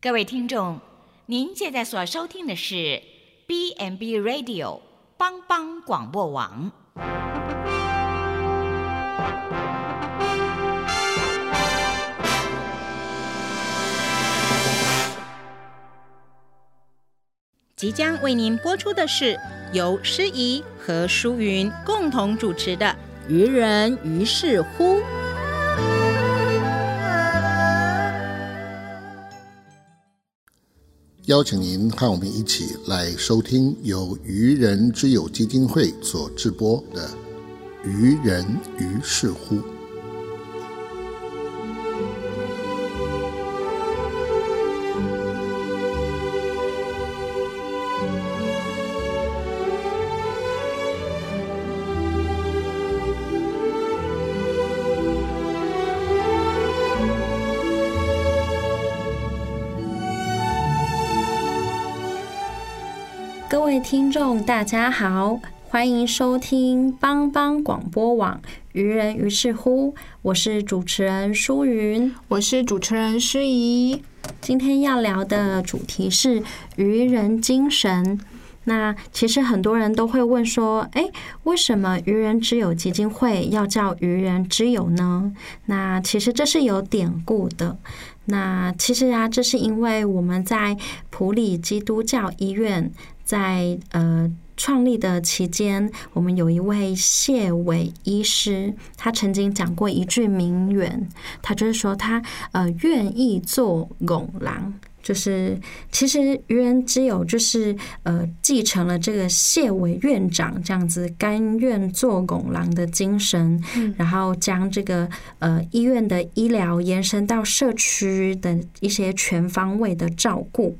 各位听众，您现在所收听的是 B n B Radio 帮帮广播网。即将为您播出的是由诗怡和舒云共同主持的《愚人于是乎》。邀请您和我们一起来收听由愚人之友基金会所制播的《愚人于是乎》。众，大家好，欢迎收听帮帮广播网《愚人于是乎》，我是主持人舒云，我是主持人诗怡。今天要聊的主题是愚人精神。那其实很多人都会问说，哎，为什么愚人之友基金会要叫愚人之友呢？那其实这是有典故的。那其实啊，这是因为我们在普里基督教医院。在呃创立的期间，我们有一位谢伟医师，他曾经讲过一句名言，他就是说他呃愿意做拱狼，就是其实愚人之友就是呃继承了这个谢伟院长这样子甘愿做拱廊的精神，然后将这个呃医院的医疗延伸到社区的一些全方位的照顾。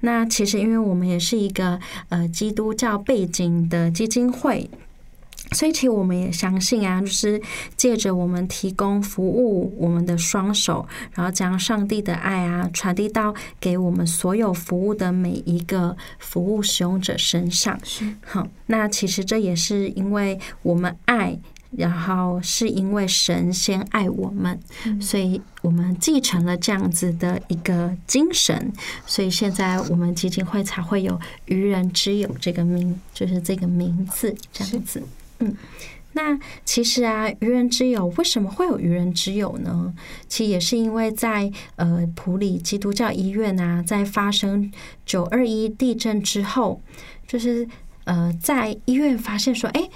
那其实，因为我们也是一个呃基督教背景的基金会，所以其实我们也相信啊，就是借着我们提供服务，我们的双手，然后将上帝的爱啊传递到给我们所有服务的每一个服务使用者身上。是好，那其实这也是因为我们爱。然后是因为神先爱我们，所以我们继承了这样子的一个精神，所以现在我们基金会才会有“愚人之友”这个名，就是这个名字这样子。嗯，那其实啊，“愚人之友”为什么会有“愚人之友”呢？其实也是因为在呃普里基督教医院啊，在发生九二一地震之后，就是呃在医院发现说，哎，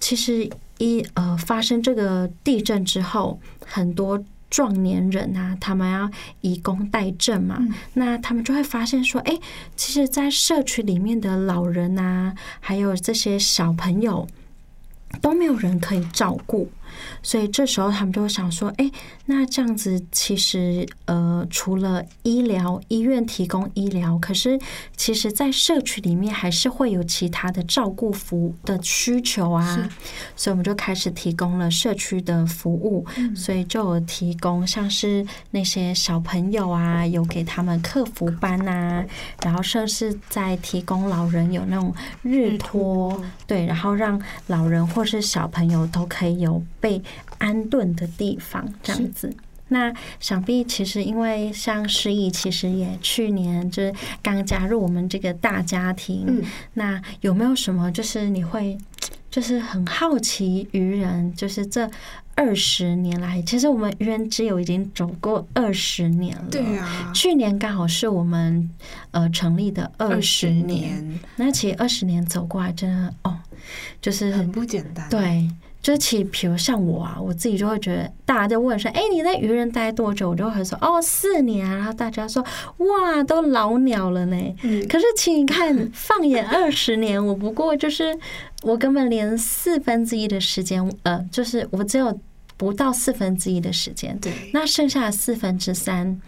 其实。一呃，发生这个地震之后，很多壮年人啊，他们要以工代赈嘛，那他们就会发现说，哎，其实，在社区里面的老人啊，还有这些小朋友，都没有人可以照顾。所以这时候他们就会想说：“哎，那这样子其实呃，除了医疗医院提供医疗，可是其实在社区里面还是会有其他的照顾服务的需求啊。所以我们就开始提供了社区的服务，所以就有提供像是那些小朋友啊，有给他们客服班呐，然后甚至在提供老人有那种日托，对，然后让老人或是小朋友都可以有。”被安顿的地方，这样子。那想必其实因为像诗意，其实也去年就是刚加入我们这个大家庭。嗯，那有没有什么就是你会就是很好奇愚人，就是这二十年来，其实我们愚人之友已经走过二十年了。对啊，去年刚好是我们呃成立的二十年。那其实二十年走过来，真的哦，就是很不简单。对。就其实，比如像我啊，我自己就会觉得，大家就问说：“哎，你在愚人待多久？”我就会说：“哦，四年。”然后大家说：“哇，都老鸟了呢。”嗯。可是，请你看，放眼二十年，我不过就是我根本连四分之一的时间，呃，就是我只有不到四分之一的时间。对。那剩下的四分之三。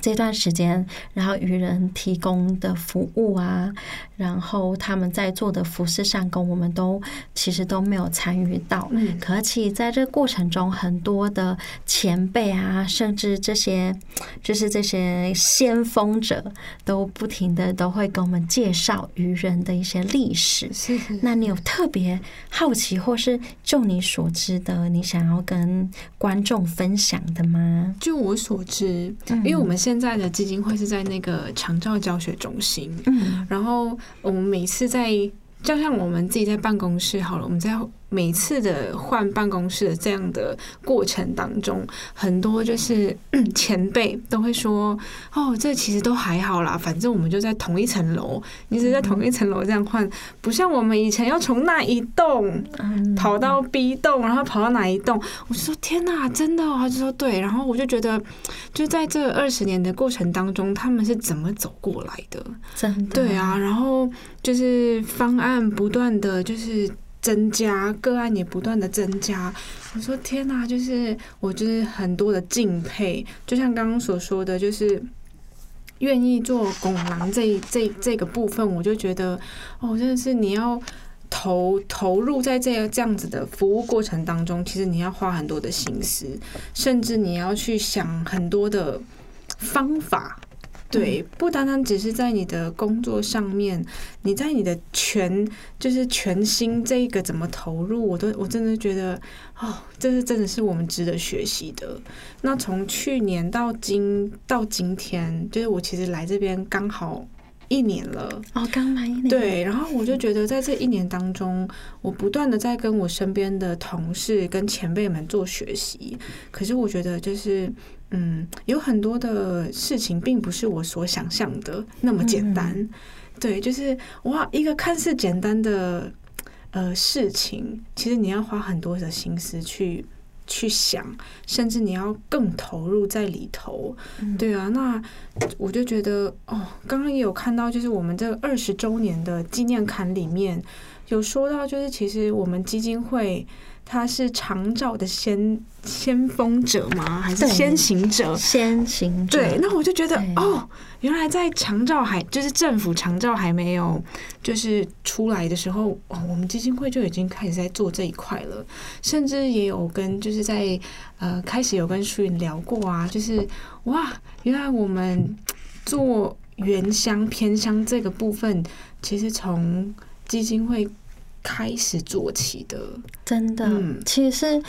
这段时间，然后愚人提供的服务啊，然后他们在做的服饰上工，我们都其实都没有参与到。嗯，可其在这个过程中，很多的前辈啊，甚至这些就是这些先锋者，都不停的都会给我们介绍愚人的一些历史。是，那你有特别好奇，或是就你所知的，你想要跟观众分享的吗？就我所知，因为我们。现在的基金会是在那个长照教学中心，嗯。然后我们每次在，就像我们自己在办公室好了，我们在每次的换办公室的这样的过程当中，很多就是前辈都会说：“哦，这其实都还好啦，反正我们就在同一层楼，你只是在同一层楼这样换，不像我们以前要从那一栋嗯，跑到 B 栋，然后跑到哪一栋，我就说天哪，真的哦？他就说对，然后我就觉得，就在这二十年的过程当中，他们是怎么走过来的？真的对啊，然后就是方案不断的就是增加，个案也不断的增加。我说天哪，就是我就是很多的敬佩，就像刚刚所说的，就是愿意做拱廊这这这个部分，我就觉得哦，真的是你要。投投入在这个这样子的服务过程当中，其实你要花很多的心思，甚至你要去想很多的方法。对，不单单只是在你的工作上面，你在你的全就是全心这个怎么投入，我都我真的觉得哦，这是真的是我们值得学习的。那从去年到今到今天，就是我其实来这边刚好一年了。哦，刚满一年，对，然后我就觉得在这一年当中，我不断的在跟我身边的同事跟前辈们做学习。可是我觉得就是，嗯，有很多的事情并不是我所想象的那么简单。对，就是哇，一个看似简单的呃事情，其实你要花很多的心思去。去想，甚至你要更投入在里头，对啊，那我就觉得哦，刚刚也有看到，就是我们这二十周年的纪念刊里面有说到，就是其实我们基金会它是长照的先先锋者吗？还是先行者？先行者对，那我就觉得哦，原来在长照还就是政府长照还没有就是出来的时候，哦，我们基金会就已经开始在做这一块了，甚至也有跟就是在呃开始有跟舒云聊过啊，就是哇，原来我们做原乡偏乡这个部分，其实从基金会开始做起的，真的，嗯。其实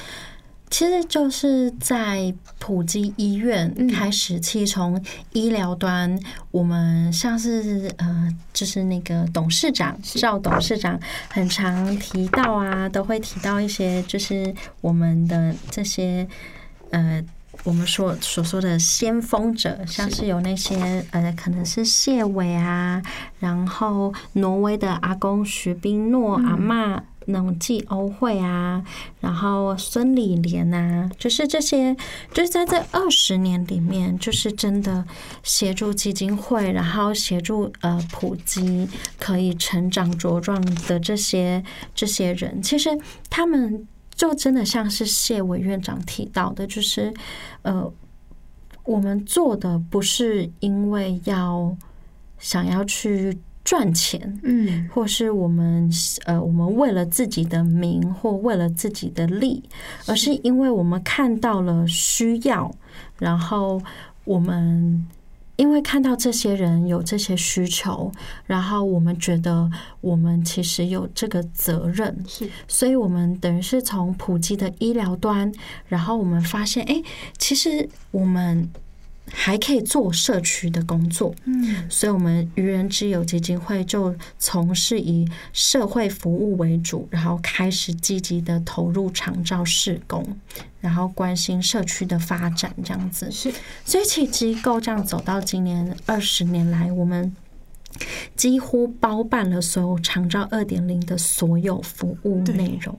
其实就是在普及医院嗯。开始，其实从医疗端，我们像是呃，就是那个董事长赵董事长很常提到啊，都会提到一些就是我们的这些呃。我们所所说的先锋者，像是有那些呃，可能是谢伟啊，然后挪威的阿公徐冰诺阿嬷那种季欧会啊，然后孙李莲啊，就是这些，就是在这二十年里面，就是真的协助基金会，然后协助呃普及可以成长茁壮的这些这些人，其实他们就真的像是谢委院长提到的，就是呃，我们做的不是因为要想要去赚钱，嗯。或是我们呃，我们为了自己的名或为了自己的利，而是。因为我们看到了需要，然后我们因为看到这些人有这些需求，然后我们觉得我们其实有这个责任，是。所以我们等于是从普及的医疗端，然后我们发现，哎，其实我们还可以做社区的工作，嗯。所以，我们愚人之友基金会就从事以社会服务为主，然后开始积极的投入长照事工，然后关心社区的发展，这样子。是。所以，其实机构这样走到今年二十年来，我们几乎包办了所有长照二点零的所有服务对。内容，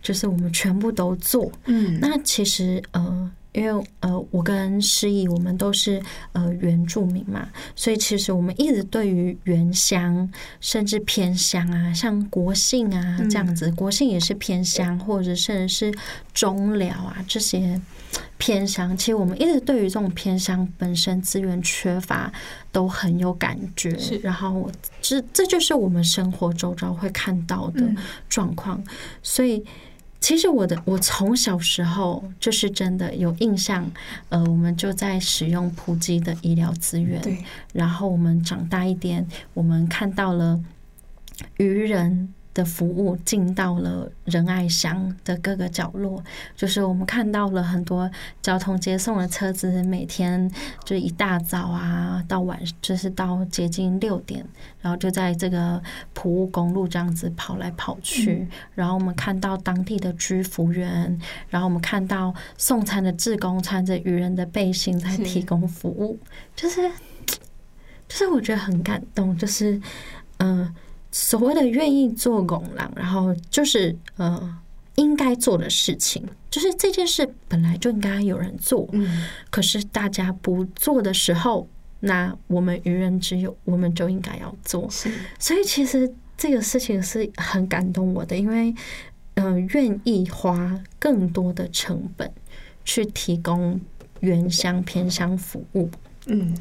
就是我们全部都做。嗯。那其实呃，因为呃，我跟诗怡我们都是呃原住民嘛，所以其实我们一直对于原乡甚至偏乡啊，像国姓啊嗯这样子，国姓也是偏乡，或者甚至是中寮啊这些偏乡，其实我们一直对于这种偏乡本身资源缺乏都很有感觉是，然后这这就是我们生活周遭会看到的嗯。状况，所以。其实我的我从小时候就是真的有印象，呃，我们就在使用普及的医疗资源，对。然后我们长大一点，我们看到了愚人的服务进到了仁爱乡的各个角落，就是我们看到了很多交通接送的车子，每天就一大早啊到晚，就是到接近六点，然后就在这个普务公路这样子跑来跑去，然后我们看到当地的居服员，然后我们看到送餐的志工穿着渔人的背心在提供服务，就是 就是我觉得很感动，就是嗯。所谓的愿意做拱廊，然后就是呃应该做的事情，就是这件事本来就应该有人做，嗯，可是大家不做的时候，那我们愚人之有我们就应该要做，是，所以其实这个事情是很感动我的，因为嗯愿意花更多的成本去提供原乡偏乡服务。嗯，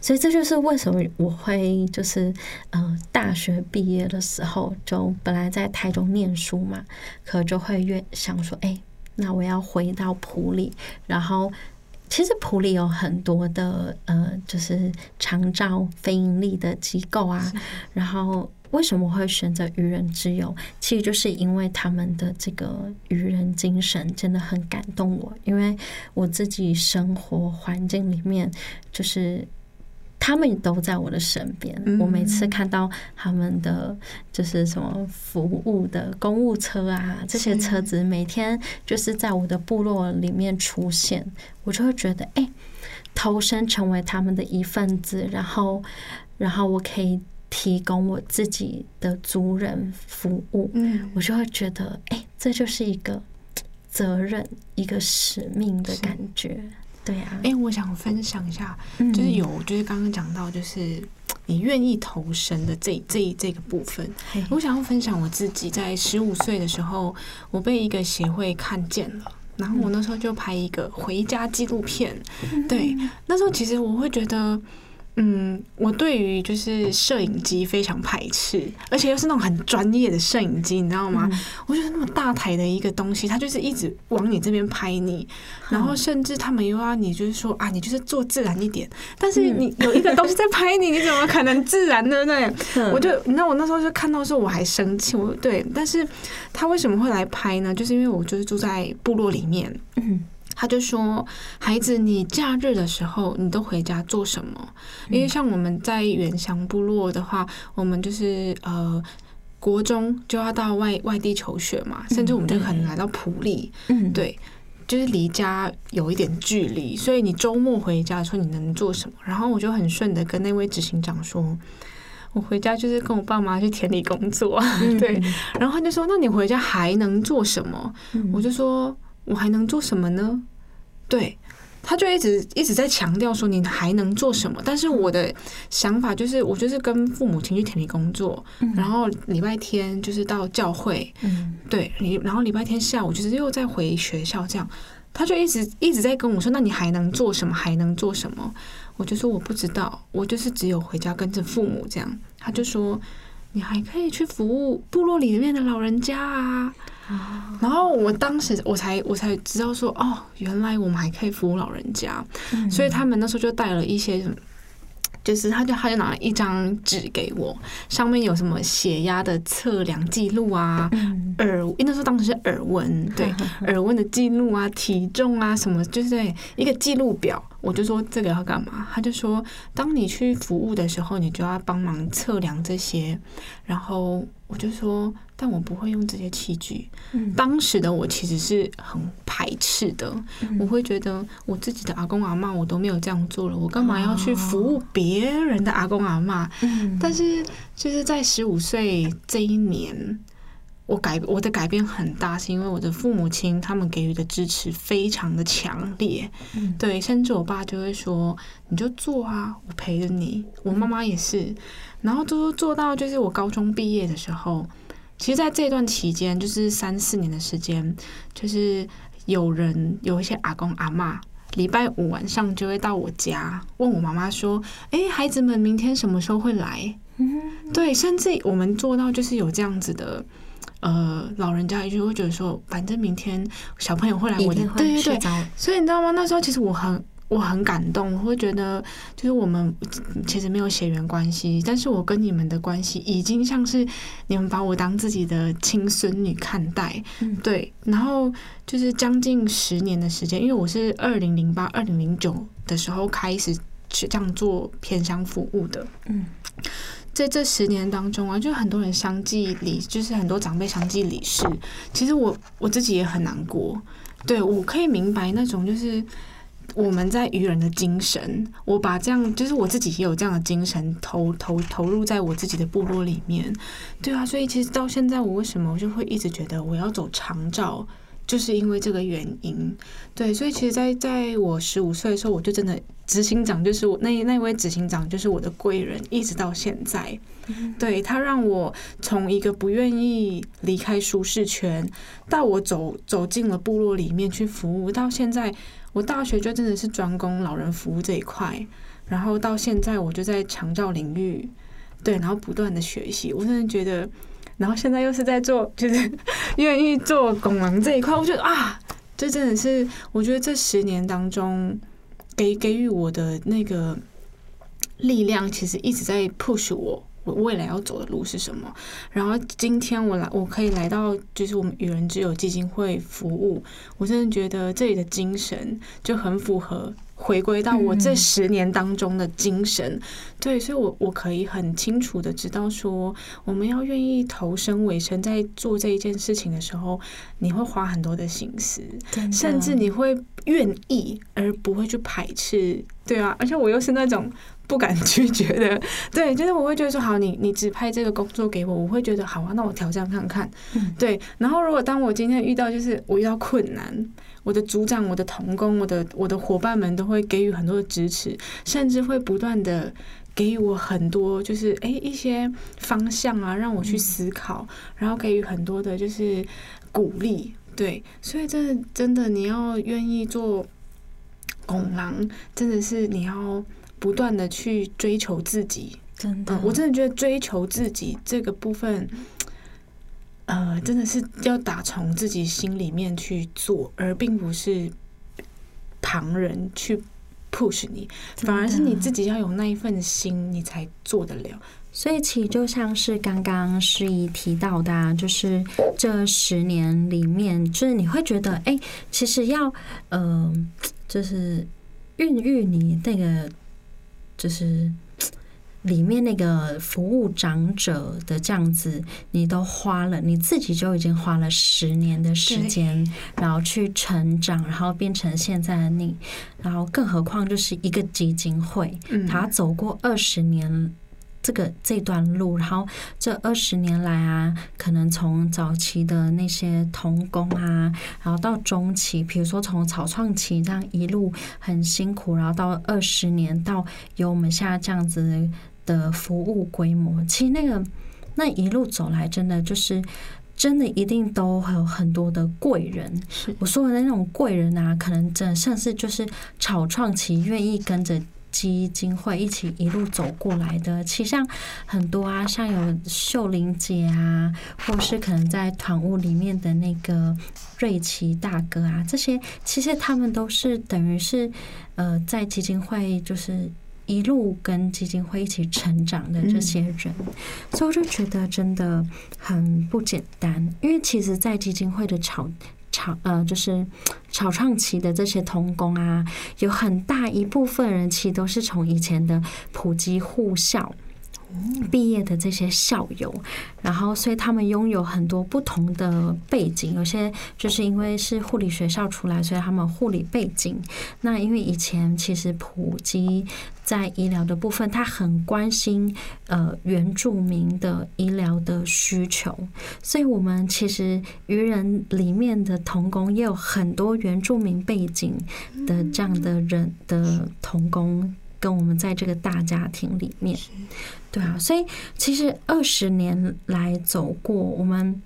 所以这就是为什么我会就是呃，大学毕业的时候就本来在台中念书嘛，可就会越想说，哎，那我要回到普里。然后其实普里有很多的呃，就是长照非盈利的机构啊，然后。为什么会选择愚人之友？其实就是因为他们的这个愚人精神真的很感动我。因为我自己生活环境里面，就是他们都在我的身边。我每次看到他们的就是什么服务的公务车啊，这些车子每天就是在我的部落里面出现，我就会觉得，哎，投身成为他们的一份子，然后，然后我可以。提供我自己的族人服务，嗯，我就会觉得，哎，这就是一个责任，一个使命的感觉，对啊。哎，我想分享一下，就是有，就是刚刚讲到，就是 你愿意投身的这这这个部分，我想要分享我自己在十五岁的时候，我被一个协会看见了，然后我那时候就拍一个回家纪录片，对，那时候其实我会觉得。嗯，我对于就是摄影机非常排斥，而且又是那种很专业的摄影机，你知道吗？我觉得那么大台的一个东西，它就是一直往你这边拍你，然后甚至他们又要你就是说啊，你就是做自然一点。但是你有一个东西在拍你，你怎么可能自然呢？对，我就你知道我那时候就看到时候我还生气，我对，但是他为什么会来拍呢？就是因为我就是住在部落里面。他就说：“孩子，你假日的时候，你都回家做什么？因为像我们在远乡部落的话，我们就是呃，国中就要到外外地求学嘛，甚至我们就可能来到普里，嗯，对，就是离家有一点距离，所以你周末回家的时候，你能做什么？然后我就很顺的跟那位执行长说，我回家就是跟我爸妈去田里工作，对。然后他就说，那你回家还能做什么？我就说。”我还能做什么呢？对，他就一直一直在强调说你还能做什么。但是我的想法就是，我就是跟父母亲去田里工作，然后礼拜天就是到教会，嗯，对，然后礼拜天下午就是又再回学校这样。他就一直一直在跟我说，那你还能做什么？还能做什么？我就说我不知道，我就是只有回家跟着父母这样。他就说，你还可以去服务部落里面的老人家啊。然后我当时我才我才知道说哦，原来我们还可以服务老人家，所以他们那时候就带了一些什么，就是他就他就拿了一张纸给我，上面有什么血压的测量记录啊，耳那时候当时是耳温，对耳温的记录啊，体重啊什么，就是一个记录表。我就说这个要干嘛？他就说，当你去服务的时候，你就要帮忙测量这些，然后。我就说，但我不会用这些器具。当时的我其实是很排斥的，我会觉得我自己的阿公阿妈我都没有这样做了，我干嘛要去服务别人的阿公阿妈？但是就是在十五岁这一年，我改我的改变很大，是因为我的父母亲他们给予的支持非常的强烈。对，甚至我爸就会说：“你就做啊，我陪着你。”我妈妈也是。然后都做到，就是我高中毕业的时候，其实，在这段期间，就是三四年的时间，就是有人有一些阿公阿妈，礼拜五晚上就会到我家，问我妈妈说：“哎，孩子们明天什么时候会来？”嗯，对，甚至我们做到就是有这样子的，呃，老人家就会觉得说，反正明天小朋友会来我的，对对对，所以你知道吗？那时候其实我很。我很感动，我会觉得就是我们其实没有血缘关系，但是我跟你们的关系已经像是你们把我当自己的亲孙女看待，嗯。对，然后就是将近十年的时间，因为我是二零零八、二零零九的时候开始去这样做偏乡服务的，嗯，在这十年当中啊，就很多人相继离，就是很多长辈相继离世，其实我我自己也很难过，对我可以明白那种就是。我们在愚人的精神，我把这样就是我自己也有这样的精神投投投入在我自己的部落里面，对啊，所以其实到现在我为什么我就会一直觉得我要走长照，就是因为这个原因，对，所以其实在，在我十五岁的时候，我就真的执行长就是我那那位执行长就是我的贵人，一直到现在，对他让我从一个不愿意离开舒适圈，到我走走进了部落里面去服务，到现在。我大学就真的是专攻老人服务这一块，然后到现在我就在长照领域，对，然后不断的学习，我真的觉得，然后现在又是在做，就是 愿意做拱廊这一块，我觉得啊，这真的是，我觉得这十年当中给给予我的那个力量，其实一直在 push 我。我未来要走的路是什么？然后今天我来，我可以来到就是我们与人之友基金会服务，我真的觉得这里的精神就很符合回归到我这十年当中的精神。对，所以我我可以很清楚的知道说，我们要愿意投身尾声，在做这一件事情的时候，你会花很多的心思，甚至你会愿意而不会去排斥。对啊，而且我又是那种。不敢拒绝的，对，就是我会觉得说，好，你你指派这个工作给我，我会觉得好啊，那我挑战看看，对。然后如果当我今天遇到，就是我遇到困难，我的组长、我的同工、我的我的伙伴们都会给予很多的支持，甚至会不断的给予我很多，就是哎一些方向啊，让我去思考，然后给予很多的就是鼓励，对。所以真的真的，你要愿意做拱狼，真的是你要。不断的去追求自己，真的，我真的觉得追求自己这个部分，呃，真的是要打从自己心里面去做，而并不是旁人去 push 你，反而是你自己要有那一份心，你才做得了。所以，其实就像是刚刚诗怡提到的，就是这十年里面，就是你会觉得，哎，其实要，呃，就是孕育你那个。就是里面那个服务长者的这样子，你都花了，你自己就已经花了十年的时间，然后去成长，然后变成现在的你，然后更何况就是一个基金会，他走过二十年。这个这段路，然后这二十年来啊，可能从早期的那些童工啊，然后到中期，比如说从草创期这样一路很辛苦，然后到二十年，到有我们现在这样子的服务规模，其实那个那一路走来，真的就是真的一定都会有很多的贵人。我说的那种贵人啊，可能真的像是就是草创期愿意跟着。基金会一起一路走过来的，其实像很多啊，像有秀玲姐啊，或是可能在团务里面的那个瑞奇大哥啊，这些其实他们都是等于是呃，在基金会就是一路跟基金会一起成长的这些人，所以我就觉得真的很不简单，因为其实，在基金会的炒。草呃，就是草创期的这些童工啊，有很大一部分人其实都是从以前的普及护校毕业的这些校友，然后所以他们拥有很多不同的背景，有些就是因为是护理学校出来，所以他们护理背景。那因为以前其实普及。在医疗的部分，他很关心呃原住民的医疗的需求，所以我们其实渔人里面的童工也有很多原住民背景的这样的人的童工，跟我们在这个大家庭里面，对啊，所以其实二十年来走过，我们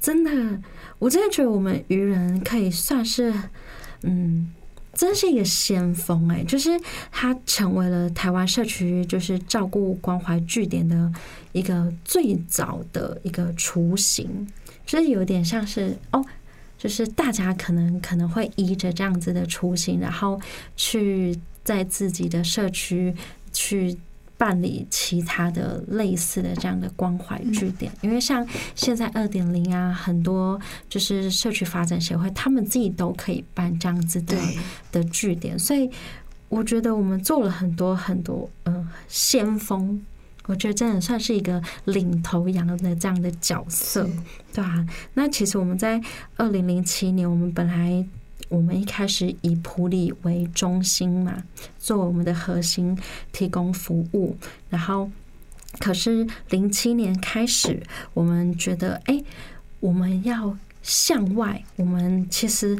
真的，我真的觉得我们愚人可以算是嗯。真是一个先锋哎，就是他成为了台湾社区就是照顾关怀据点的一个最早的一个雏形，就是有点像是哦，就是大家可能可能会依着这样子的雏形，然后去在自己的社区去办理其他的类似的这样的关怀据点，因为像现在二点零啊，很多就是社区发展协会，他们自己都可以办这样子的的据点，所以我觉得我们做了很多很多嗯先锋。我觉得真的算是一个领头羊的这样的角色，对啊。那其实我们在二零零七年，我们本来我们一开始以普里为中心嘛，作为我们的核心提供服务。然后，可是零七年开始，我们觉得，哎，我们要向外，我们其实。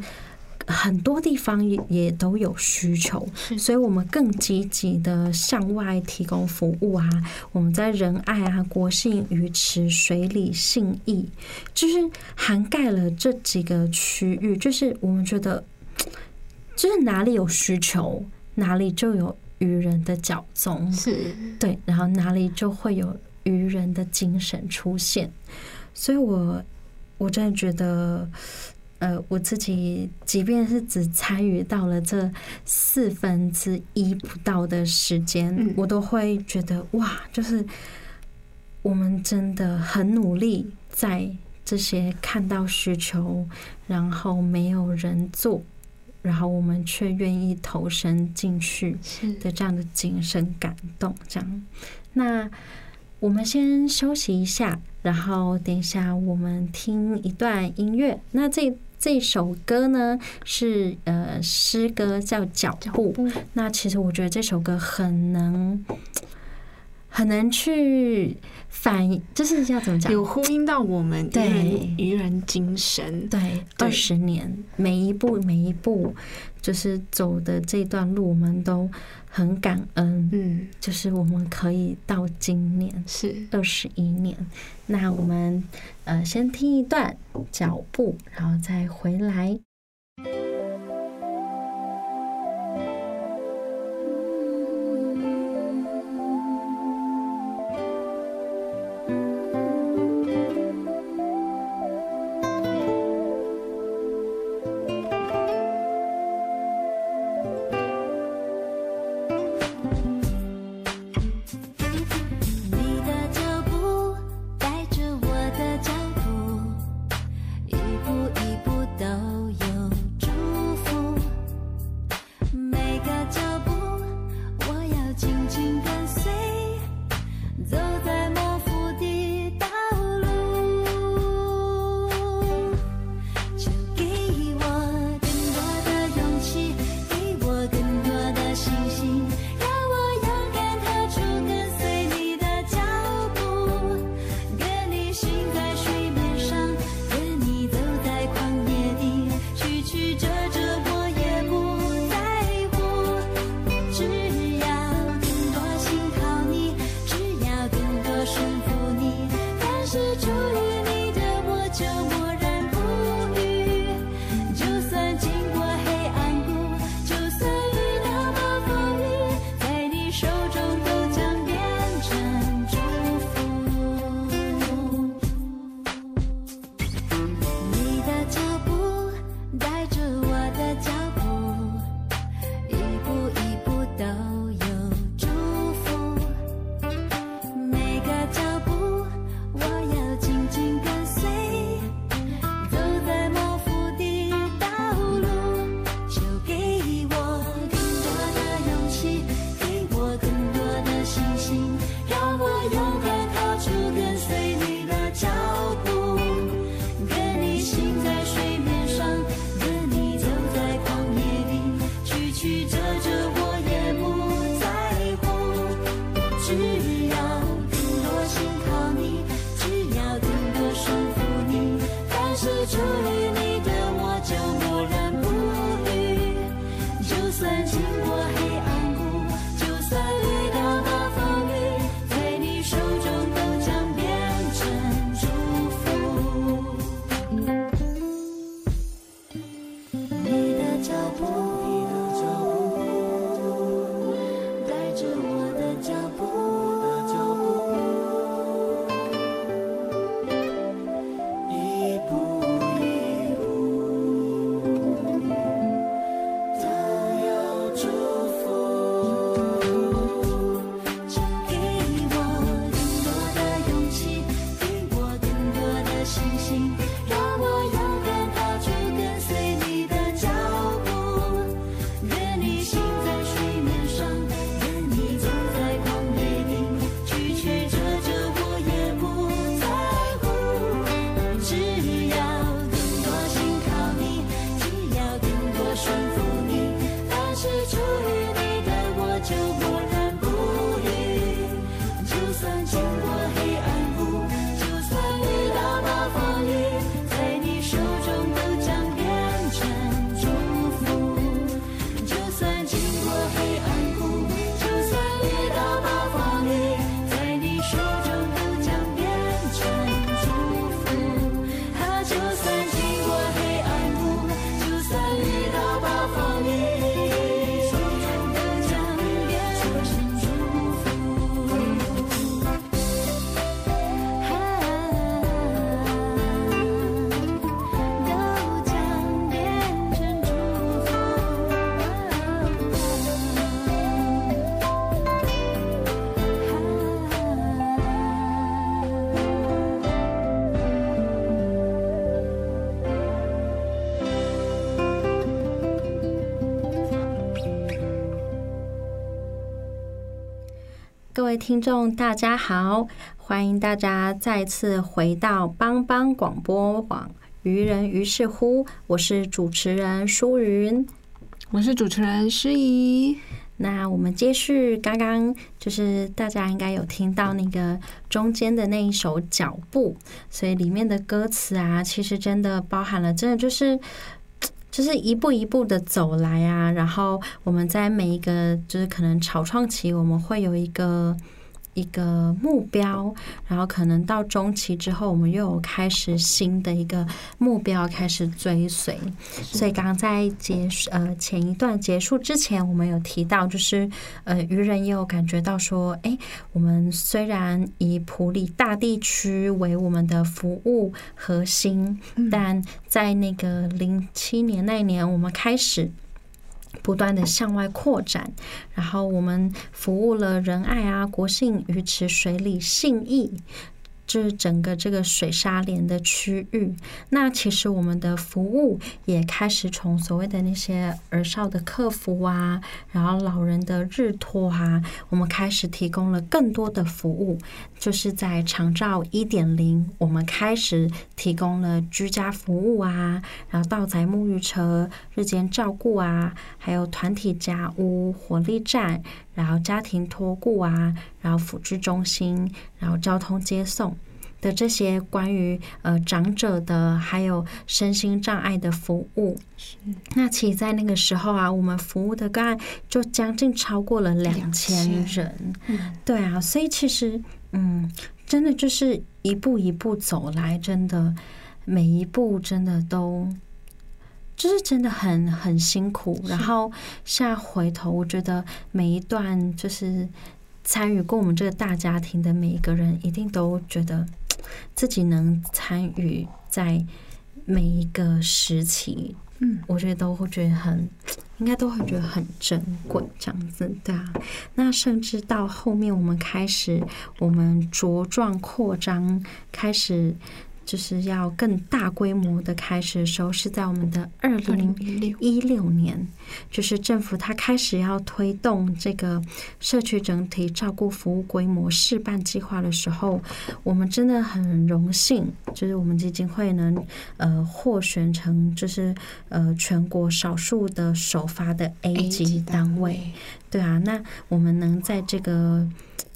很多地方也也都有需求，所以我们更积极的向外提供服务啊。我们在仁爱啊、国信、鱼池、水里、信义，就是涵盖了这几个区域。就是我们觉得，就是哪里有需求，哪里就有渔人的脚踪，是对，然后哪里就会有渔人的精神出现。所以我我真的觉得。呃，我自己即便是只参与到了这四分之一不到的时间，我都会觉得哇，就是我们真的很努力，在这些看到需求，然后没有人做，然后我们却愿意投身进去的这样的精神感动。这样，那我们先休息一下，然后等一下我们听一段音乐。那这。这首歌呢是呃诗歌叫脚步，那其实我觉得这首歌很能很能去反映，就是要怎么讲，有呼应到我们对。愚人精神，对。二十年每一步每一步就是走的这段路，我们都。很感恩，嗯，就是我们可以到今年是。二十一年，那我们呃先听一段脚步，然后再回来。听众，大家好，欢迎大家再次回到帮帮广播网《愚人于是乎》，我是主持人舒云，我是主持人诗怡。那我们接续刚刚，就是大家应该有听到那个中间的那一首脚步，所以里面的歌词啊，其实真的包含了，真的就是。就是一步一步的走来啊，然后我们在每一个就是可能草创期，我们会有一个。一个目标，然后可能到中期之后，我们又有开始新的一个目标开始追随。所以刚刚在结束呃前一段结束之前，我们有提到，就是呃愚人也有感觉到说，哎，我们虽然以普里大地区为我们的服务核心，但在那个零七年那一年，我们开始。不断的向外扩展，然后我们服务了仁爱啊、国信、鱼池、水里、信义。就是整个这个水沙连的区域，那其实我们的服务也开始从所谓的那些儿少的客服啊，然后老人的日托啊，我们开始提供了更多的服务。就是在长照一点零，我们开始提供了居家服务啊，然后到宅沐浴车、日间照顾啊，还有团体家屋、火力站。然后家庭托顾啊，然后辅助中心，然后交通接送的这些关于呃长者的，还有身心障碍的服务。是。那其实，在那个时候啊，我们服务的个案就将近超过了两千人。嗯。对啊，所以其实，嗯，真的就是一步一步走来，真的每一步真的都。就是真的很很辛苦，然后现在回头，我觉得每一段就是参与过我们这个大家庭的每一个人，一定都觉得自己能参与在每一个时期，嗯，我觉得都会觉得很，应该都会觉得很珍贵，这样子，对啊。那甚至到后面，我们开始我们茁壮扩张，开始。就是要更大规模的开始的时候，是在我们的二零一六年，就是政府它开始要推动这个社区整体照顾服务规模示范计划的时候，我们真的很荣幸，就是我们基金会能呃获选成就是呃全国少数的首发的 A 级单位，对啊，那我们能在这个。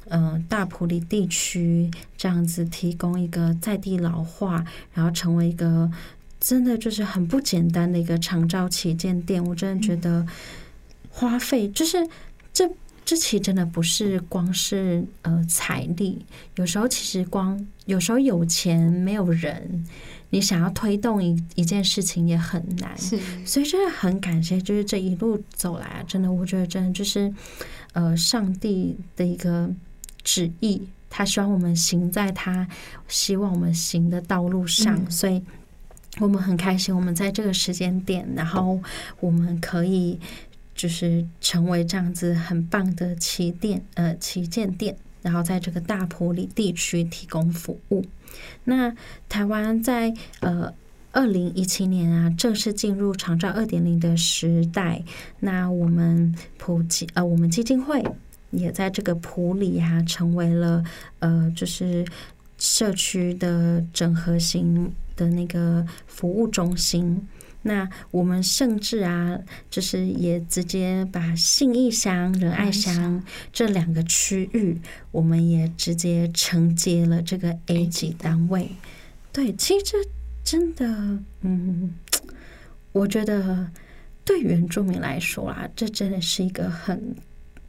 嗯，大埔里地区这样子提供一个在地老化，然后成为一个真的就是很不简单的一个长照旗舰店。我真的觉得花费就是这这其实真的不是光是呃财力，有时候其实光有时候有钱没有人，你想要推动一一件事情也很难。是，所以真的很感谢，就是这一路走来啊，真的我觉得真的就是呃上帝的一个。旨意，他希望我们行在他希望我们行的道路上，所以我们很开心，我们在这个时间点，然后我们可以就是成为这样子很棒的旗舰，呃，旗舰店，然后在这个大埔里地区提供服务。那台湾在呃二零一七年啊，正式进入长照二点零的时代，那我们普及呃，我们基金会。也在这个普里哈成为了呃，就是社区的整合型的那个服务中心。那我们甚至啊，就是也直接把信义乡、仁爱乡这两个区域，我们也直接承接了这个 A 级单位。对，其实这真的，嗯，我觉得对原住民来说啊，这真的是一个很。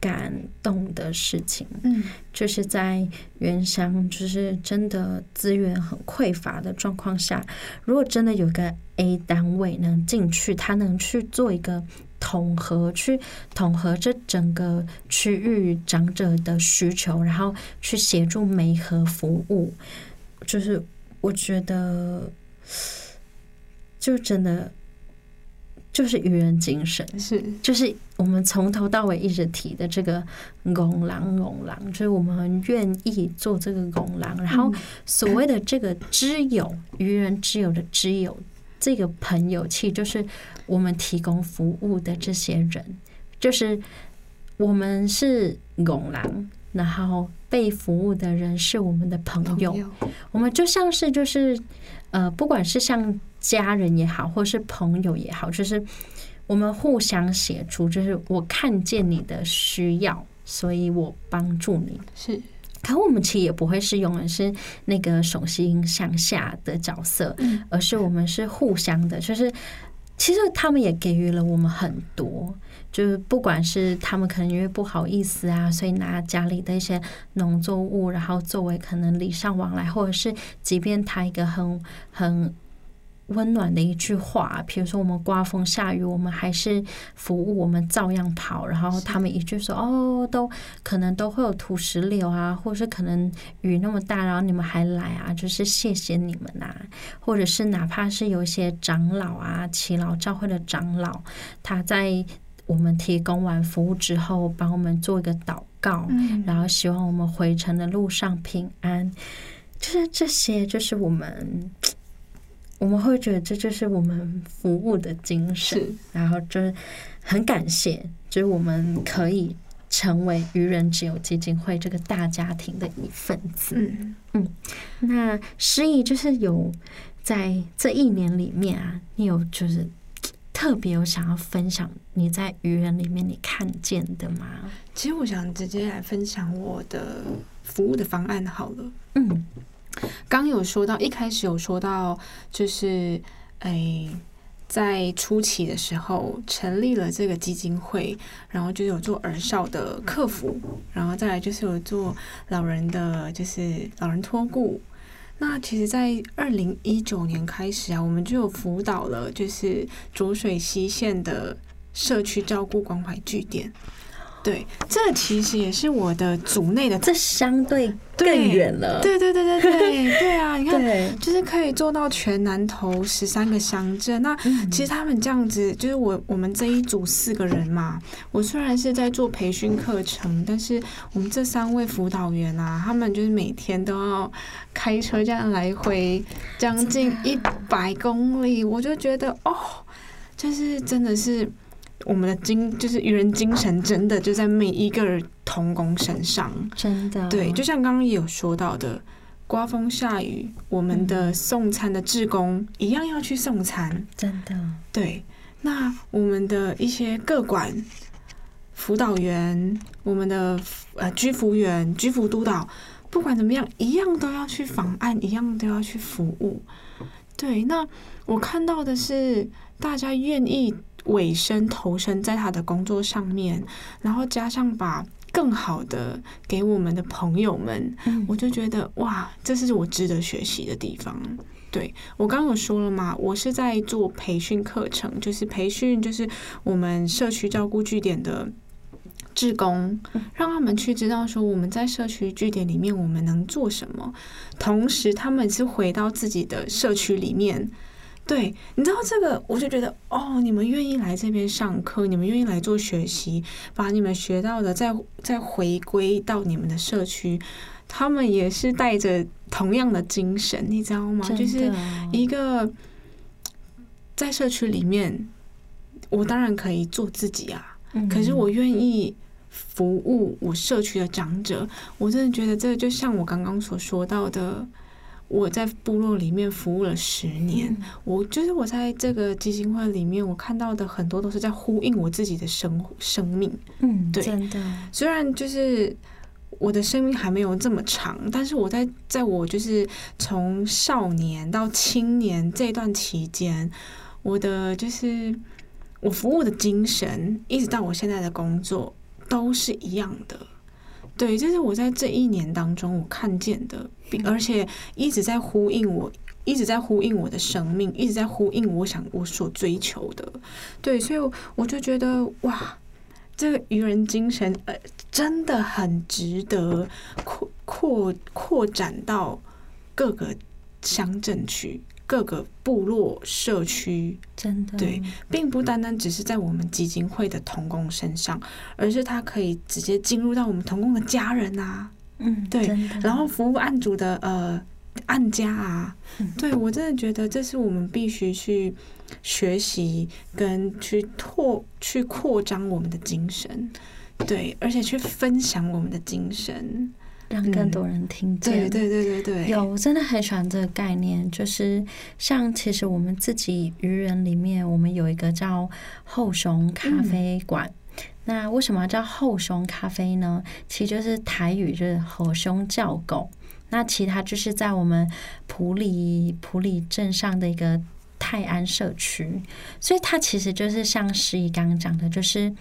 感动的事情，嗯，就是在原乡，就是真的资源很匮乏的状况下，如果真的有个 A 单位能进去，他能去做一个统合，去统合这整个区域长者的需求，然后去协助媒合服务，就是我觉得，就真的。就是愚人精神，是。就是我们从头到尾一直提的这个拱狼拱狼，就是我们愿意做这个拱狼。然后所谓的这个知友愚人知友的知友，这个朋友其实就是我们提供服务的这些人，就是我们是拱狼，然后被服务的人是我们的。朋友我们就像是就是呃，不管是像家人也好，或是朋友也好，就是我们互相协助，就是我看见你的需要，所以我帮助你。是可我们其实也不会是永远是那个手心向下的角色，而是我们是互相的，就是其实他们也给予了我们很多。就是不管是他们可能因为不好意思啊，所以拿家里的一些农作物，然后作为可能礼尚往来，或者是即便他一个很很温暖的一句话，比如说我们刮风下雨，我们还是服务，我们照样跑。然后他们一句说：“哦，都可能都会有土石流啊，或者是可能雨那么大，然后你们还来啊，就是谢谢你们呐、或者是哪怕是有一些长老啊，祈老教会的长老，他在我们提供完服务之后，帮我们做一个祷告，嗯然后希望我们回程的路上平安。就是这些，就是我们我们会觉得这就是我们服务的精神，然后就是很感谢，就是我们可以成为愚人之友基金会这个大家庭的一份子。嗯，那诗意就是有在这一年里面啊，你有就是特别有想要分享你在愚人里面你看见的吗？其实我想直接来分享我的服务的方案好了。嗯刚有说到，一开始有说到，就是诶、在初期的时候成立了这个基金会，然后就有做儿少的客服，然后再来就是有做老人的，就是老人托顾。那其实，在二零一九年开始啊，我们就有辅导了，就是浊水溪县的社区照顾关怀据点。对，这其实也是我的组内的这相对更对远了。对对对对对 对啊！你看，就是可以做到全南投十三个乡镇。那嗯其实他们这样子，就是我我们这一组四个人嘛，我虽然是在做培训课程，但是我们这三位辅导员啊，他们就是每天都要开车这样来回将近一百公里，我就觉得哦，就是真的是。我们的精就是愚人精神，真的就在每一个童工身上。真的对，就像刚刚也有说到的，刮风下雨，我们的送餐的志工一样要去送餐。真的对，那我们的一些各管辅导员，我们的呃居服员、居服督导，不管怎么样，一样都要去访案，一样都要去服务。对，那我看到的是大家愿意委身投身在他的工作上面，然后加上把更好的给我们的朋友们，嗯我就觉得哇，这是我值得学习的地方。对我刚刚有说了嘛，我是在做培训课程，就是培训就是我们社区照顾据点的志工，让他们去知道说我们在社区据点里面我们能做什么，同时他们是回到自己的社区里面。对，你知道这个，我就觉得哦，你们愿意来这边上课，你们愿意来做学习，把你们学到的再再回归到你们的社区，他们也是带着同样的精神，你知道吗？就是一个在社区里面，我当然可以做自己啊，嗯可是我愿意服务我社区的长者，我真的觉得这就像我刚刚所说到的。我在部落里面服务了十年，我就是我在这个基金会里面，我看到的很多都是在呼应我自己的生生命。嗯，对真的虽然就是我的生命还没有这么长，但是我在在我就是从少年到青年这段期间，我的就是我服务的精神，一直到我现在的工作都是一样的。对，这是我在这一年当中我看见的，并而且一直在呼应我。一直在呼应我的生命，一直在呼应我想我所追求的，对，所以我就觉得哇，这个愚人精神，呃，真的很值得扩扩扩展到各个乡镇区、各个部落社区，真的对，并不单单只是在我们基金会的童工身上，而是他可以直接进入到我们童工的家人啊，嗯，对然后服务案主的呃案家啊，嗯。对我真的觉得这是我们必须去学习跟去拓去扩张我们的精神。对，而且去分享我们的精神，让更多人听见。对对对对对，有，我真的很喜欢这个概念，就是像其实我们自己愚人里面，我们有一个叫后熊咖啡馆。那为什么要叫后熊咖啡呢？其实就是台语就是吼熊叫狗。那其他就是在我们普里普里镇上的一个泰安社区，所以它其实就是像诗怡刚刚讲的，就是。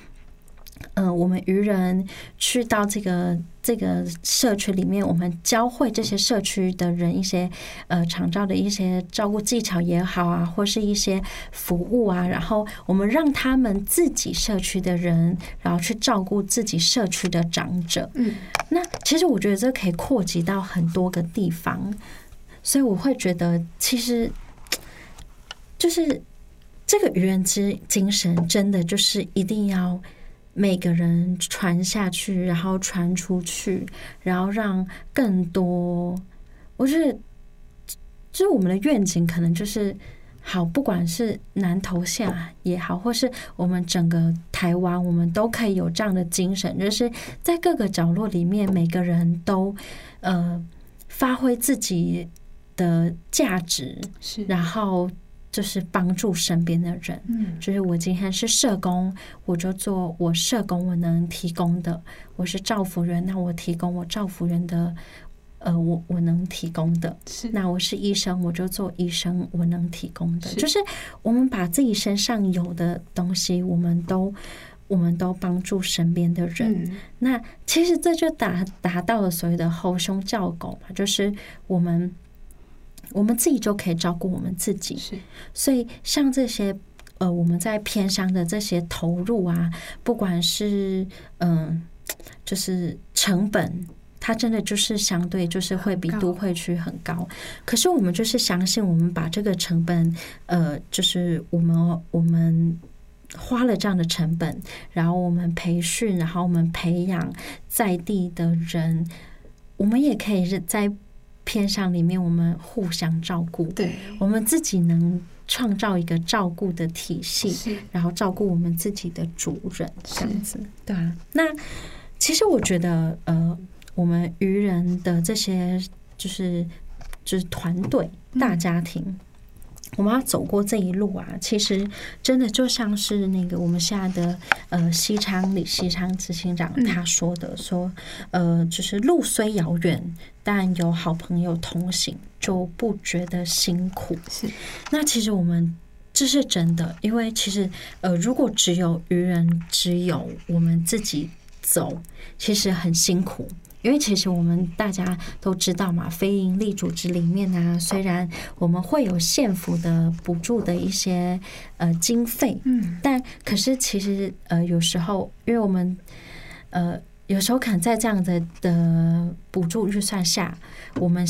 嗯，我们愚人去到这个这个社区里面，我们教会这些社区的人一些呃长照的一些照顾技巧也好啊，或是一些服务啊，然后我们让他们自己社区的人，然后去照顾自己社区的长者。嗯，那其实我觉得这可以扩及到很多个地方，所以我会觉得其实就是这个愚人之精神，真的就是一定要。每个人传下去，然后传出去，然后让更多。我觉得，就是我们的愿景，可能就是好，不管是南投县也好，或是我们整个台湾，我们都可以有这样的精神，就是在各个角落里面，每个人都呃发挥自己的价值，是，然后。就是帮助身边的人，嗯，就是我今天是社工，我就做我社工我能提供的；我是造福人，那我提供我造福人的，呃，我我能提供的。是，那我是医生，我就做医生我能提供的。就是我们把自己身上有的东西，我们都我们都帮助身边的人。那其实这就达达到了所谓的吼凶叫狗嘛，就是我们。我们自己就可以照顾我们自己，是。所以像这些呃，我们在偏乡的这些投入啊，不管是嗯，就是成本，它真的就是相对就是会比都会区很高。可是我们就是相信，我们把这个成本，呃，就是我们我们花了这样的成本，然后我们培训，然后我们培养在地的人，我们也可以是在。偏向里面，我们互相照顾，对，我们自己能创造一个照顾的体系，然后照顾我们自己的主人，这样子，对啊。那其实我觉得，呃，我们愚人的这些就是就是团队大家庭。我们要走过这一路啊，其实真的就像是那个我们现在的呃西昌李西昌执行长他说的，说呃就是路虽遥远，但有好朋友同行就不觉得辛苦。是，那其实我们这是真的，因为其实呃如果只有愚人，只有我们自己走，其实很辛苦。因为其实我们大家都知道嘛，非营利组织里面呢，虽然我们会有县府的补助的一些呃经费，嗯，但可是其实呃有时候，因为我们呃有时候可能在这样的的补助预算下，我们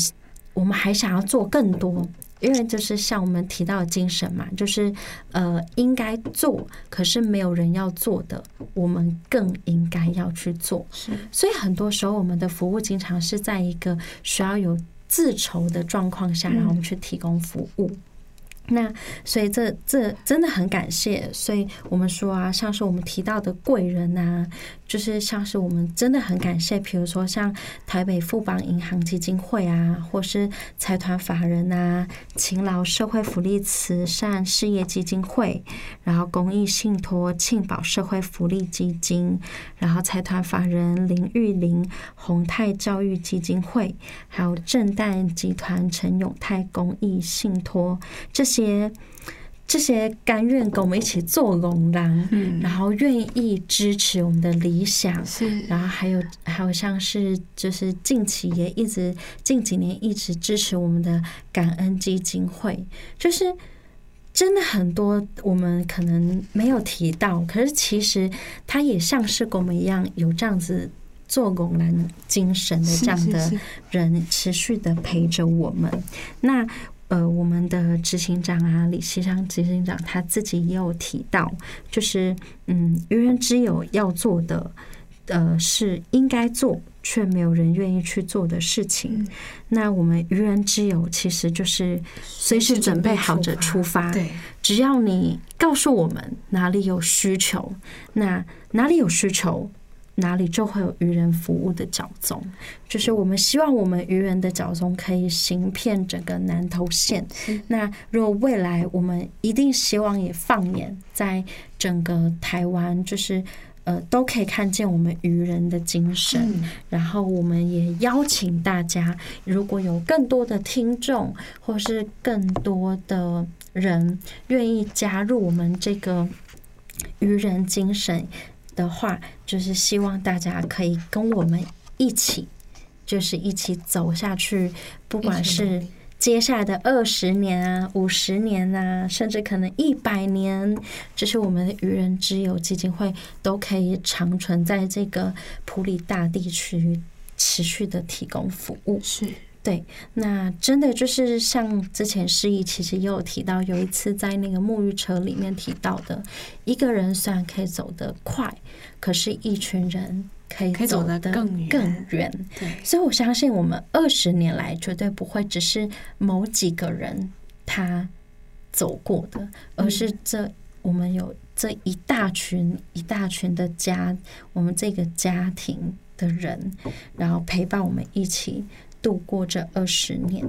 我们还想要做更多。因为就是像我们提到的精神嘛，就是呃应该做，可是没有人要做的，我们更应该要去做。是，所以很多时候我们的服务经常是在一个需要有自筹的状况下，然后我们去提供服务。那所以这这真的很感谢，所以我们说啊，像是我们提到的贵人呐，就是像是我们真的很感谢，比如说像台北富邦银行基金会啊，或是财团法人呐，勤劳社会福利慈善事业基金会，然后公益信托庆宝社会福利基金，然后财团法人林玉玲宏泰教育基金会，还有正旦集团陈永泰公益信托这些。些这些甘愿跟我们一起做龙狼，嗯，然后愿意支持我们的理想，是，然后还有还有像是就是近期也一直近几年一直支持我们的感恩基金会，就是真的很多我们可能没有提到，可是其实他也像是跟我们一样有这样子做龙男精神的这样的人，持续的陪着我们，那。呃，我们的执行长啊，李希昌执行长他自己也有提到，就是嗯，愚人之友要做的，呃，是应该做却没有人愿意去做的事情。那我们愚人之友其实就是随时准备好着出发，对，只要你告诉我们哪里有需求，那哪里有需求，哪里就会有愚人服务的角宗，就是我们希望我们愚人的角宗可以行遍整个南投县。那如果未来我们一定希望也放眼在整个台湾，就是呃都可以看见我们愚人的精神。然后我们也邀请大家，如果有更多的听众或是更多的人愿意加入我们这个愚人精神。的话，就是希望大家可以跟我们一起，就是一起走下去。不管是接下来的二十年啊、五十年啊，甚至可能一百年，就是我们的愚人之友基金会都可以长存在这个普里大地区，持续的提供服务。是。对，那真的就是像之前诗意其实也有提到，有一次在那个沐浴车里面提到的，一个人虽然可以走得快，可是一群人可以走得更更远。对，所以我相信我们二十年来绝对不会只是某几个人他走过的，而是这我们有这一大群一大群的家，我们这个家庭的人，然后陪伴我们一起。度过这二十年，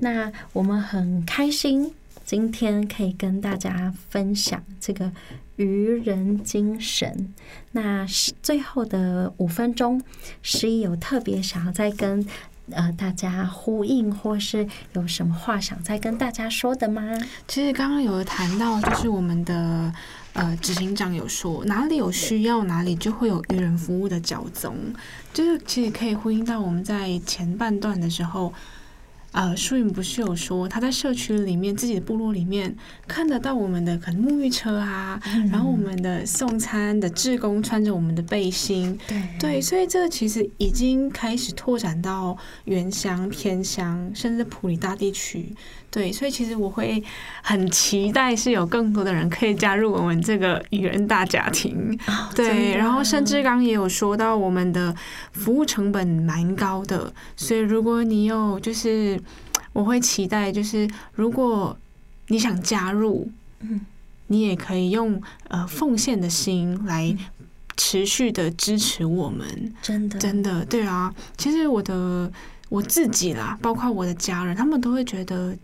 那我们很开心，今天可以跟大家分享这个愚人精神。那最后的五分钟，十一有特别想要再跟呃大家呼应，或是有什么话想再跟大家说的吗？其实刚刚有谈到，就是我们的。呃，执行长有说，哪里有需要，哪里就会有愚人服务的角宗，就是其实可以呼应到我们在前半段的时候。呃，舒云不是有说他在社区里面自己的部落里面看得到我们的可能沐浴车啊，然后我们的送餐的志工穿着我们的背心，对对，所以这其实已经开始拓展到原乡、偏乡，甚至普里大地区。对，所以其实我会很期待是有更多的人可以加入我们这个愚人大家庭。对，然后甚至刚也有说到我们的服务成本蛮高的，所以如果你有就是。我会期待，就是如果你想加入，嗯，你也可以用呃奉献的心来持续的支持我们。真的，真的，对啊。其实我的我自己啦，包括我的家人，他们都会觉得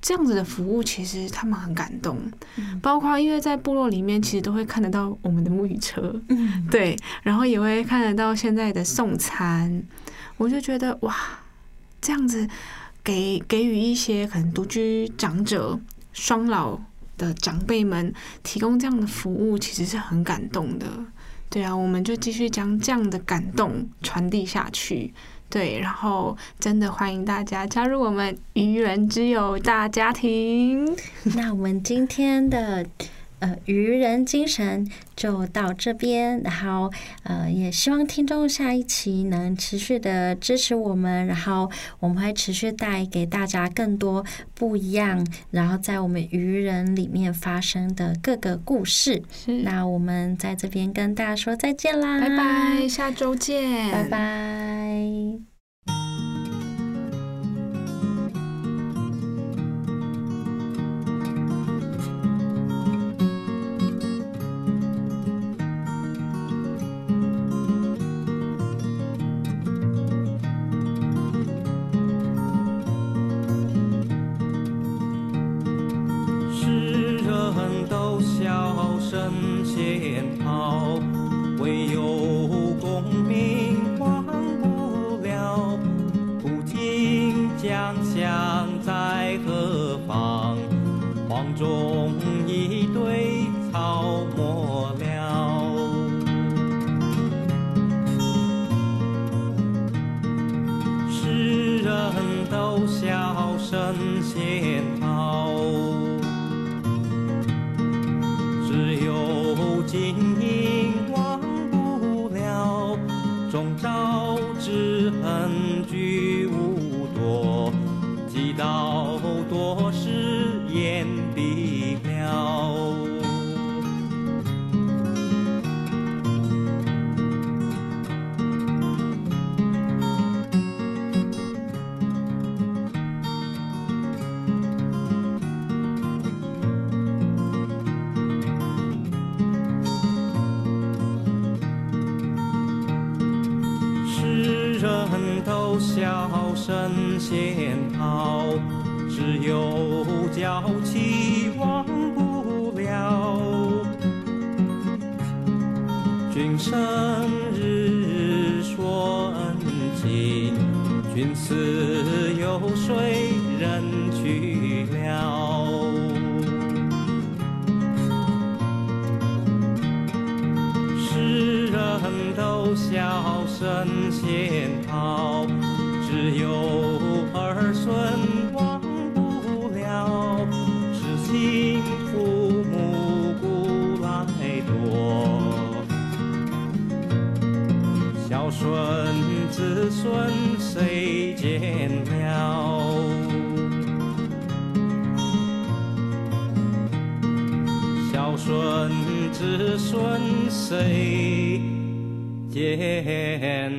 这样子的服务，其实他们很感动。包括因为在部落里面，其实都会看得到我们的沐浴车，嗯，对，然后也会看得到现在的送餐，我就觉得哇，这样子。给给予一些可能独居长者、双老的长辈们提供这样的服务，其实是很感动的。对啊，我们就继续将这样的感动传递下去。对，然后真的欢迎大家加入我们愚人之友大家庭。那我们今天的。呃，愚人精神就到这边，然后呃，也希望听众下一期能持续的支持我们，然后我们会持续带给大家更多不一样，然后在我们愚人里面发生的各个故事。那我们在这边跟大家说再见啦，拜拜，下周见，拜拜。仙桃，只有叫孙谁见了？